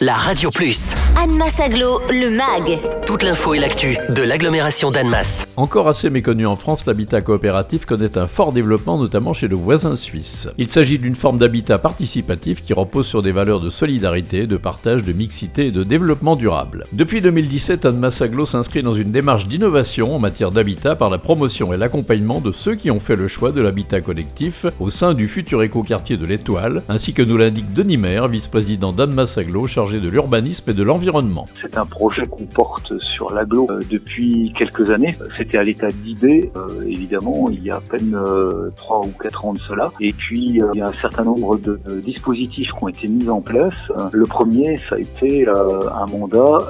la Radio Plus. Annemasse Aglo, le MAG. Toute l'info et l'actu de l'agglomération d'Annemasse. Encore assez méconnu en France, l'habitat coopératif connaît un fort développement, notamment chez le voisin suisse. Il s'agit d'une forme d'habitat participatif qui repose sur des valeurs de solidarité, de partage, de mixité et de développement durable. Depuis 2017, Annemasse Aglo s'inscrit dans une démarche d'innovation en matière d'habitat par la promotion et l'accompagnement de ceux qui ont fait le choix de l'habitat collectif au sein du futur écoquartier de l'Étoile, ainsi que nous l'indique Denis Maire, vice-président d'Annemasse Aglo, chargé de l'urbanisme et de l'environnement. C'est un projet qu'on porte sur l'aglo euh, depuis quelques années. C'était à l'état d'idée, euh, évidemment, il y a à peine euh, trois ou quatre ans de cela. Et puis, il y a un certain nombre de, dispositifs qui ont été mis en place. Le premier, ça a été un mandat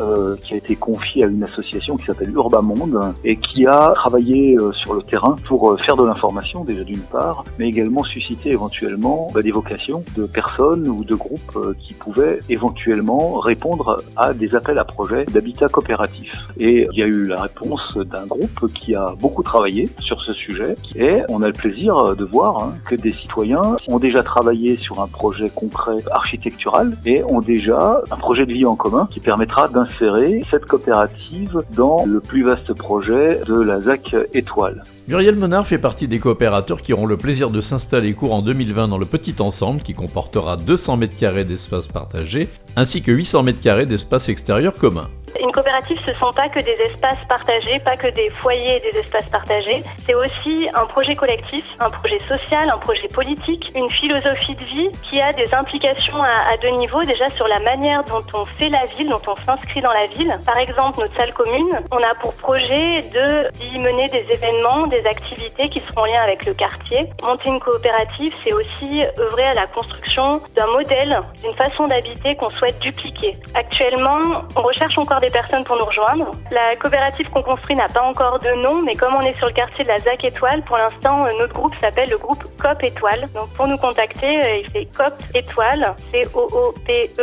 qui a été confié à une association qui s'appelle Urbamonde et qui a travaillé sur le terrain pour faire de l'information, déjà d'une part, mais également susciter éventuellement bah, des vocations de personnes ou de groupes qui pouvaient éventuellement répondre à des appels à projets d'habitat coopératif. Et il y a eu la réponse d'un groupe qui a beaucoup travaillé sur ce sujet et on a le plaisir de voir hein, que des citoyens ont déjà travaillé sur un projet concret architectural et ont déjà un projet de vie en commun qui permettra d'insérer cette coopérative dans le plus vaste projet de la ZAC Étoile. Muriel Monard fait partie des coopérateurs qui auront le plaisir de s'installer courant 2020 dans le petit ensemble qui comportera 200 m2 d'espace partagé ainsi que 800 m2 d'espace extérieur commun. Une coopérative, ce ne sont pas que des espaces partagés, pas que des foyers et des espaces partagés. C'est aussi un projet collectif, un projet social, un projet politique, une philosophie de vie qui a des implications à, deux niveaux. Déjà sur la manière dont on fait la ville, dont on s'inscrit dans la ville. Par exemple, notre salle commune, on a pour projet de y mener des événements, des activités qui seront en lien avec le quartier. Monter une coopérative, c'est aussi œuvrer à la construction d'un modèle, d'une façon d'habiter qu'on souhaite dupliquer. Actuellement, on recherche encore des personnes pour nous rejoindre. La coopérative qu'on construit n'a pas encore de nom, mais comme on est sur le quartier de la ZAC Étoile, pour l'instant, euh, notre groupe s'appelle le groupe COP Étoile. Donc pour nous contacter, euh, il fait COP Étoile, C-O-O-P-E-T-O-I-L-E,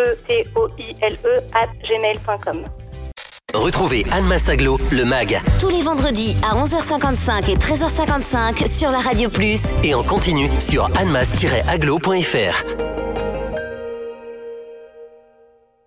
at gmail.com. Retrouvez Anne Massaglo, le MAG. Tous les vendredis à 11h55 et 13h55 sur la Radio Plus. Et en continu sur annemass-aglo.fr.